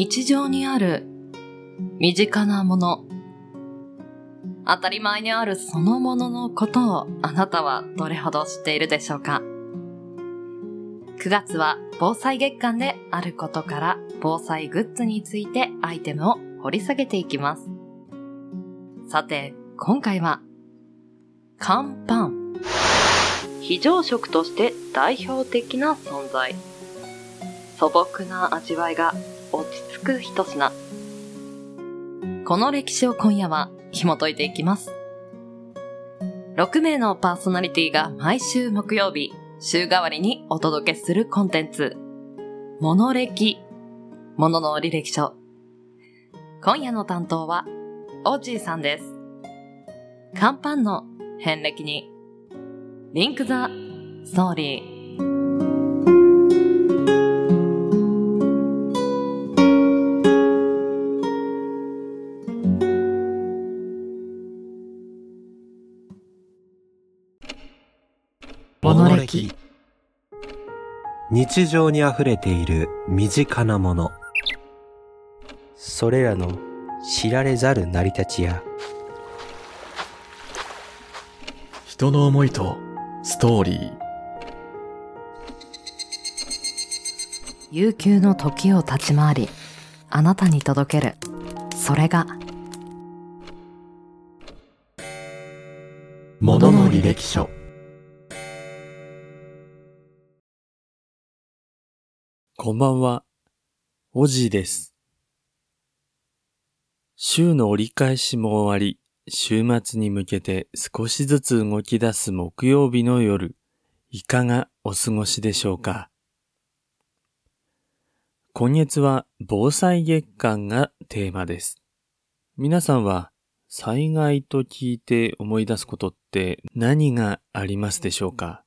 日常にある身近なもの、当たり前にあるそのもののことをあなたはどれほど知っているでしょうか ?9 月は防災月間であることから防災グッズについてアイテムを掘り下げていきます。さて、今回は、乾パン。非常食として代表的な存在。素朴な味わいが落ち着く一品。この歴史を今夜は紐解いていきます。6名のパーソナリティが毎週木曜日、週替わりにお届けするコンテンツ、モノ歴、モノの履歴書。今夜の担当は、オージーさんです。乾パンの遍歴に、リンクザストーリー。日常に溢れている身近なもの。それらの知られざる成り立ちや。人の思いとストーリー。悠久の時を立ち回りあなたに届ける。それが「ものの履歴書」こんばんは、おじいです。週の折り返しも終わり、週末に向けて少しずつ動き出す木曜日の夜、いかがお過ごしでしょうか？今月は防災月間がテーマです。皆さんは災害と聞いて思い出すことって何がありますでしょうか？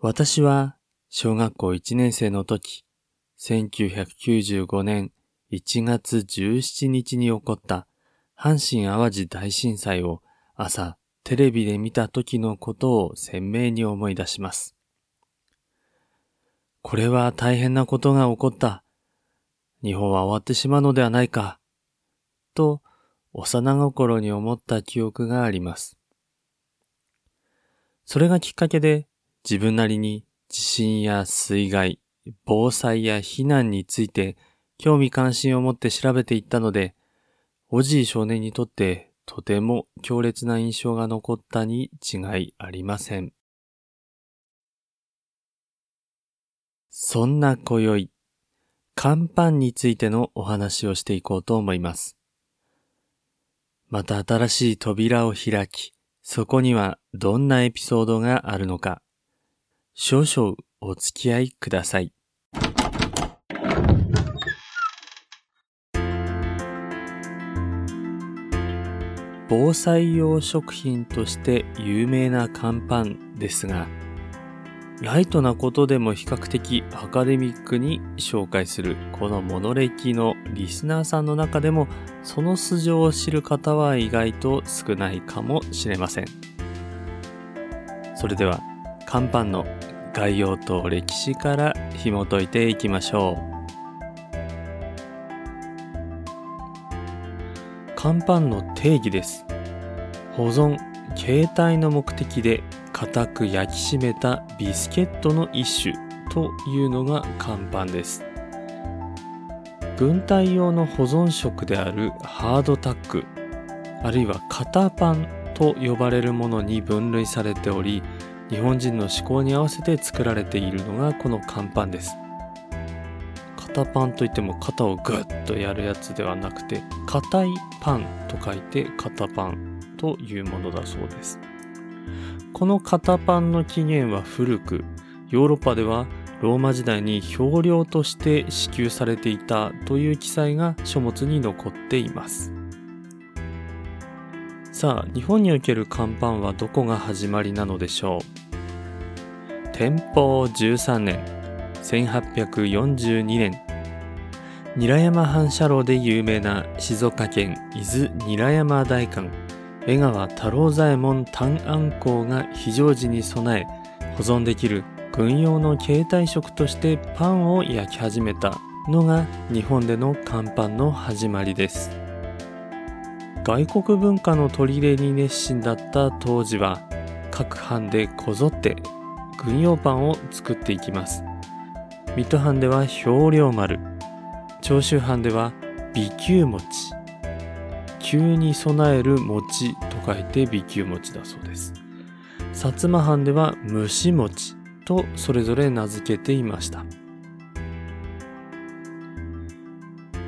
私は小学校1年生の時、1995年1月17日に起こった阪神淡路大震災を朝テレビで見た時のことを鮮明に思い出します。これは大変なことが起こった。日本は終わってしまうのではないか。と幼心に思った記憶があります。それがきっかけで自分なりに地震や水害、防災や避難について興味関心を持って調べていったので、おじい少年にとってとても強烈な印象が残ったに違いありません。そんな今宵、乾パンについてのお話をしていこうと思います。また新しい扉を開き、そこにはどんなエピソードがあるのか、少々お付き合いください。防災用食品として有名な乾パンですが、ライトなことでも比較的アカデミックに紹介するこのモノレキのリスナーさんの中でもその素性を知る方は意外と少ないかもしれません。それでは乾パンの概要と歴史から紐解いていきましょう。乾パンの定義です。保存、携帯の目的で固く焼き締めたビスケットの一種というのが乾パンです。軍隊用の保存食であるハードタック、あるいは型パンと呼ばれるものに分類されており、日本人の思考に合わせて作られているのがこの乾パンです。型パンといっても肩をグッとやるやつではなくて、硬いパンと書いて型パンというものだそうです。この型パンの起源は古く、ヨーロッパではローマ時代に表料として支給されていたという記載が書物に残っています。さあ、日本における乾パンはどこが始まりなのでしょう？天保13年、1842年、韮山反射炉で有名な静岡県伊豆韮山大館、江川太郎左衛門単安公が非常時に備え、保存できる軍用の携帯食としてパンを焼き始めた。のが日本での乾パンの始まりです。外国文化の取り入れに熱心だった当時は各藩でこぞって軍用パンを作っていきます。水戸藩では氷梁丸。長州藩では美久餅。急に備える餅と書いて美久餅だそうです。薩摩藩では蒸し餅とそれぞれ名付けていました。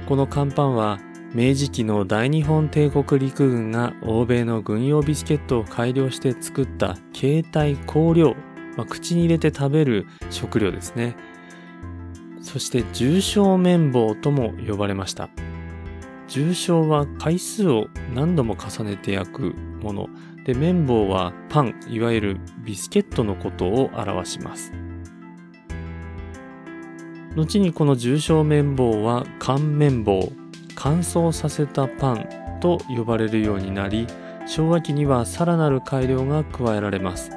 この乾パンは明治期の大日本帝国陸軍が欧米の軍用ビスケットを改良して作った携帯香料、まあ、口に入れて食べる食料ですね。そして重症綿棒とも呼ばれました。重症は回数を何度も重ねて焼くもの。で綿棒はパンいわゆるビスケットのことを表します。後にこの重症綿棒は乾綿棒乾燥させたパンと呼ばれるようになり昭和期にはさらなる改良が加えられます。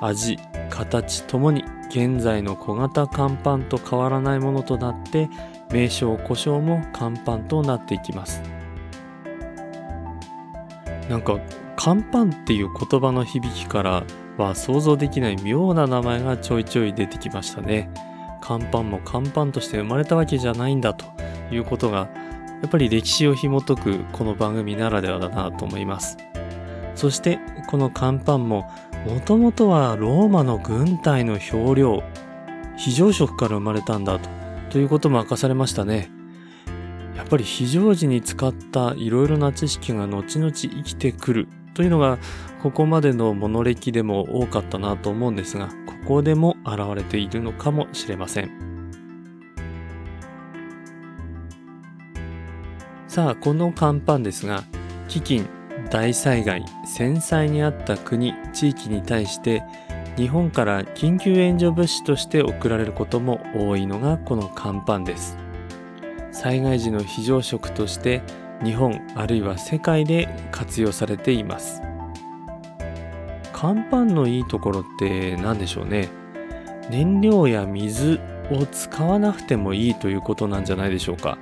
味形ともに現在の小型乾パンと変わらないものとなって名称故障も乾パンとなっていきます。なんか乾パンっていう言葉の響きからは想像できない妙な名前がちょいちょい出てきましたね。乾パンも乾パンとして生まれたわけじゃないんだということがやっぱり歴史を紐解くこの番組ならではだなと思います。そしてこの乾パンももともとはローマの軍隊の兵糧非常食から生まれたんだとということも明かされましたね。やっぱり非常時に使ったいろいろな知識が後々生きてくるというのがここまでの物歴でも多かったなと思うんですがここでも現れているのかもしれません。さあこの乾パンですが飢饉大災害戦災にあった国地域に対して日本から緊急援助物資として送られることも多いのがこの乾パンです。災害時の非常食として日本あるいは世界で活用されています。乾パンのいいところって何でしょうね。燃料や水を使わなくてもいいということなんじゃないでしょうか。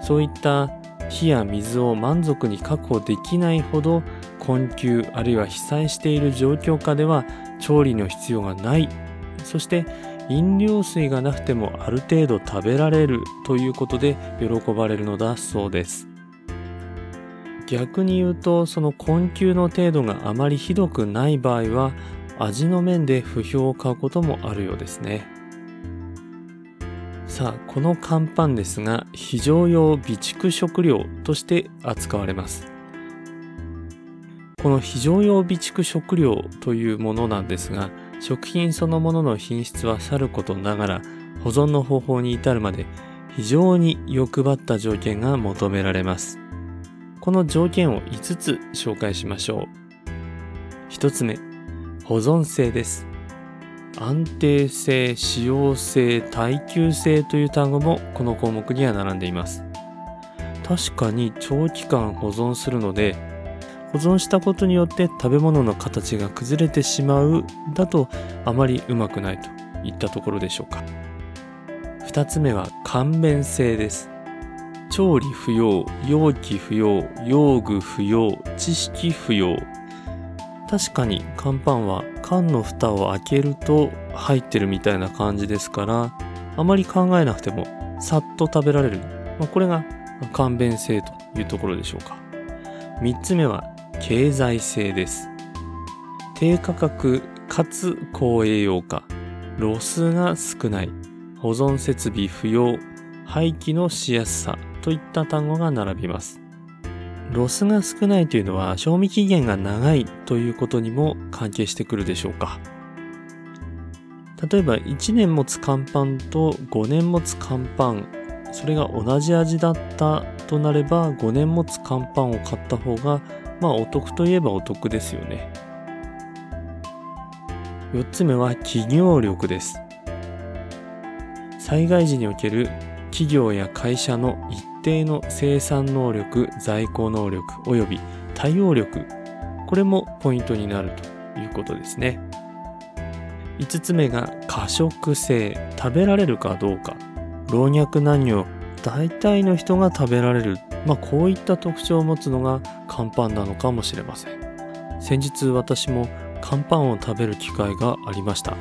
そういった火や水を満足に確保できないほど困窮あるいは被災している状況下では調理の必要がない。そして飲料水がなくてもある程度食べられる。ということで喜ばれるのだそうです。逆に言うとその困窮の程度があまりひどくない場合は味の面で不評を買うこともあるようですね。さあこの乾パンですが非常用備蓄食料として扱われます。この非常用備蓄食料というものなんですが食品そのものの品質はさることながら保存の方法に至るまで非常に欲張った条件が求められます。この条件を5つ紹介しましょう。1つ目保存性です。安定性、使用性、耐久性という単語もこの項目には並んでいます。確かに長期間保存するので、保存したことによって食べ物の形が崩れてしまうだとあまりうまくないといったところでしょうか。二つ目は簡便性です。調理不要、容器不要、用具不要、知識不要。確かに乾パンは缶の蓋を開けると入ってるみたいな感じですからあまり考えなくてもさっと食べられる、まあ、これが簡便性というところでしょうか。3つ目は経済性です。低価格かつ高栄養価。ロスが少ない。保存設備不要。廃棄のしやすさ。といった単語が並びます。ロスが少ないというのは賞味期限が長いということにも関係してくるでしょうか。例えば1年持つ乾パンと5年持つ乾パンそれが同じ味だったとなれば5年持つ乾パンを買った方がまあお得といえばお得ですよね。4つ目は企業力です。災害時における企業や会社の一定の生産能力、在庫能力及び対応力、これもポイントになるということですね。5つ目が過食性、食べられるかどうか。老若男女大体の人が食べられる、まあ、こういった特徴を持つのが乾パンなのかもしれません先日私も乾パンを食べる機会がありました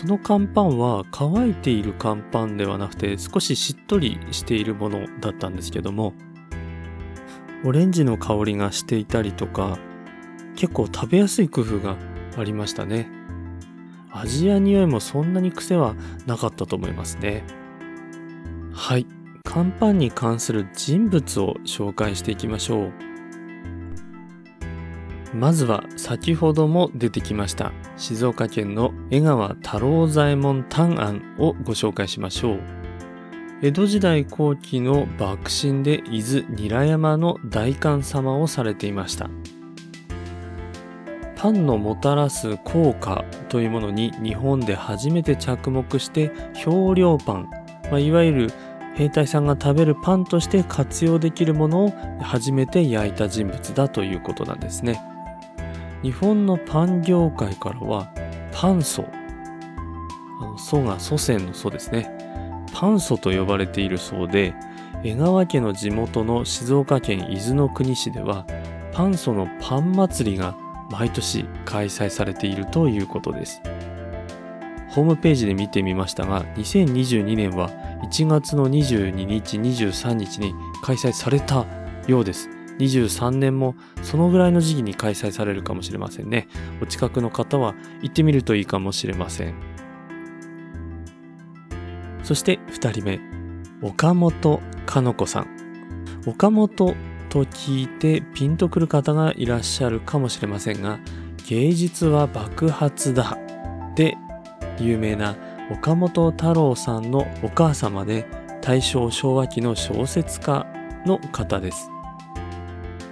その乾パンは乾いている乾パンではなくて少ししっとりしているものだったんですけどもオレンジの香りがしていたりとか結構食べやすい工夫がありましたね。味や匂いもそんなに癖はなかったと思いますね。はい。乾パンに関する人物を紹介していきましょう。まずは先ほども出てきました静岡県の江川太郎左衛門短安をご紹介しましょう江戸時代後期の幕臣で伊豆韮山の大官様をされていましたパンのもたらす効果というものに日本で初めて着目して氷量パン、まあ、いわゆる兵隊さんが食べるパンとして活用できるものを初めて焼いた人物だということなんですね。日本のパン業界からはパン祖、あの祖が祖先の祖ですね。パン祖と呼ばれているそうで、江川家の地元の静岡県伊豆の国市では、パン祖のパン祭りが毎年開催されているということです。ホームページで見てみましたが、2022年は1月の22日、23日に開催されたようです。23年もそのぐらいの時期に開催されるかもしれませんね。お近くの方は行ってみるといいかもしれません。そして2人目、岡本かの子さん。岡本と聞いてピンとくる方がいらっしゃるかもしれませんが、芸術は爆発だで有名な岡本太郎さんのお母様で大正昭和期の小説家の方です。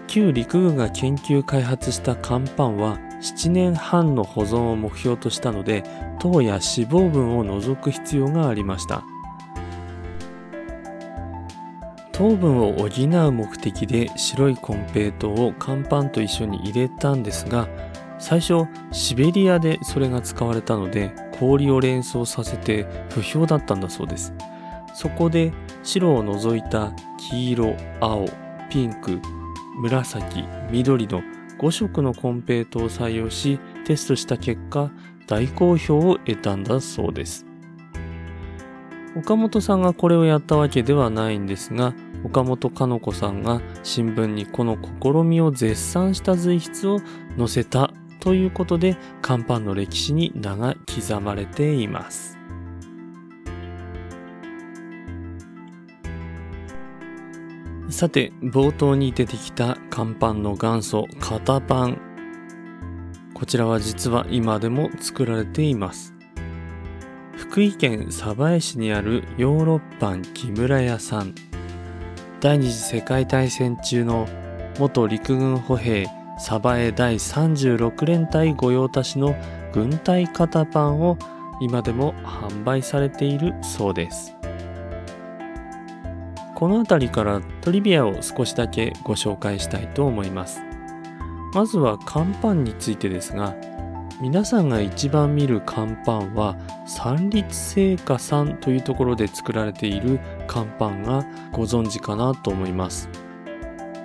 旧陸軍が研究開発した乾パンは7年半の保存を目標としたので糖や脂肪分を除く必要がありました。糖分を補う目的で白いコンペイトを乾パンと一緒に入れたんですが最初シベリアでそれが使われたので氷を連想させて不評だったんだそうです。そこで白を除いた黄色青ピンク紫、緑の5色のコンペイトを採用しテストした結果大好評を得たんだそうです。岡本さんがこれをやったわけではないんですが岡本かの子さんが新聞にこの試みを絶賛した随筆を載せたということで乾パンの歴史に名が刻まれています。さて、冒頭に出てきた乾パンの元祖、型パン。こちらは実は今でも作られています。福井県鯖江市にあるヨーロッパン木村屋さん。第二次世界大戦中の元陸軍歩兵鯖江第36連隊御用達の軍隊型パンを今でも販売されているそうです。この辺りからトリビアを少しだけご紹介したいと思います。まずは乾パンについてですが、皆さんが一番見る乾パンは三立製菓さんというところで作られている乾パンがご存知かなと思います。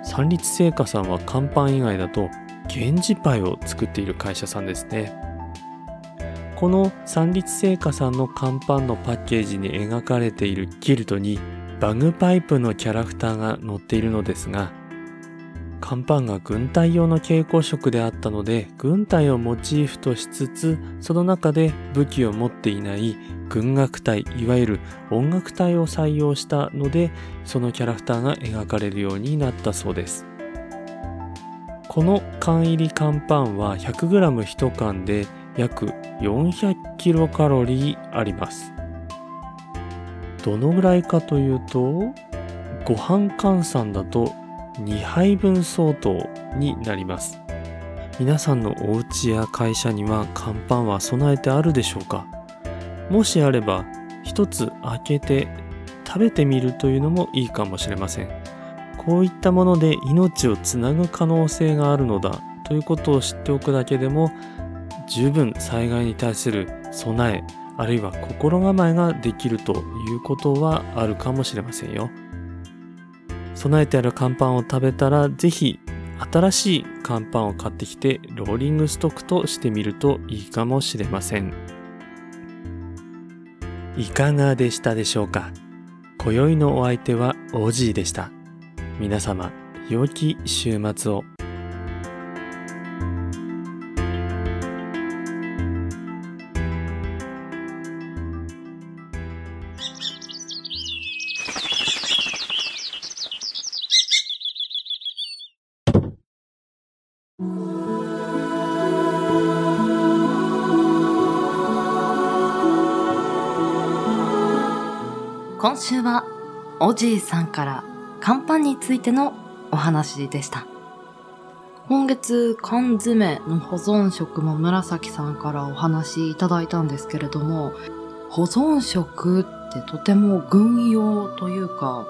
三立製菓さんは乾パン以外だと源氏パイを作っている会社さんですね。この三立製菓さんの乾パンのパッケージに描かれているキルトにバグパイプのキャラクターが載っているのですが、乾パンが軍隊用の蛍光色であったので、軍隊をモチーフとしつつ、その中で武器を持っていない軍楽隊、いわゆる音楽隊を採用したので、そのキャラクターが描かれるようになったそうです。この缶入り乾パンは 100g1 缶で約400キロカロリーあります。どのぐらいかというと、ご飯換算だと2杯分相当になります。皆さんのお家や会社には乾パンは備えてあるでしょうか？もしあれば一つ開けて食べてみるというのもいいかもしれません。こういったもので命をつなぐ可能性があるのだということを知っておくだけでも十分災害に対する備えあるいは心構えができるということはあるかもしれませんよ。備えてある乾パンを食べたらぜひ新しい乾パンを買ってきてローリングストックとしてみるといいかもしれません。いかがでしたでしょうか？今宵のお相手は OG でした。皆様、良き週末を。今週はおじいさんから乾パンについてのお話でした。今月缶詰の保存食も紫さんからお話いただいたんですけれども、保存食ってとても軍用というか、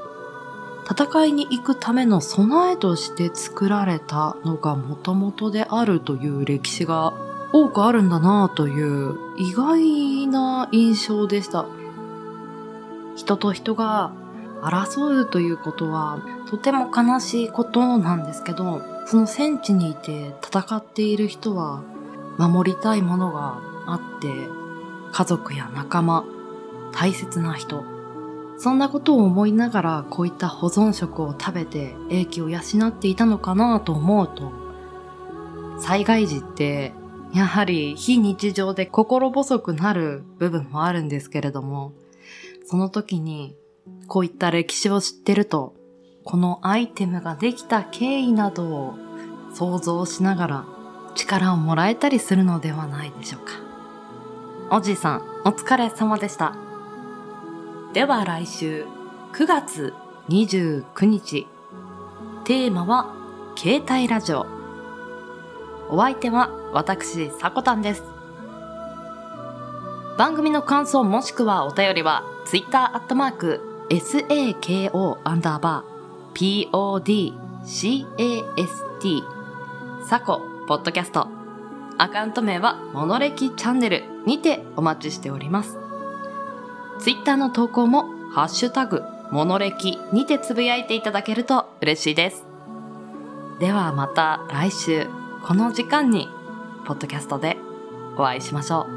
戦いに行くための備えとして作られたのが元々であるという歴史が多くあるんだなという意外な印象でした。人と人が争うということはとても悲しいことなんですけど、その戦地にいて戦っている人は守りたいものがあって、家族や仲間、大切な人、そんなことを思いながらこういった保存食を食べて英気を養っていたのかなと思うと、災害時ってやはり非日常で心細くなる部分もあるんですけれども、その時にこういった歴史を知ってると、このアイテムができた経緯などを想像しながら力をもらえたりするのではないでしょうか。おじいさん、お疲れ様でした。では来週9月29日、テーマは携帯ラジオ。お相手は私、さこたんです。番組の感想もしくはお便りは、ツイッターアットマーク、SAKO アンダーバー、PODCAST、サコ、ポッドキャスト。アカウント名は、モノレキチャンネルにてお待ちしております。ツイッターの投稿も、ハッシュタグ、モノレキにてつぶやいていただけると嬉しいです。ではまた来週、この時間に、ポッドキャストでお会いしましょう。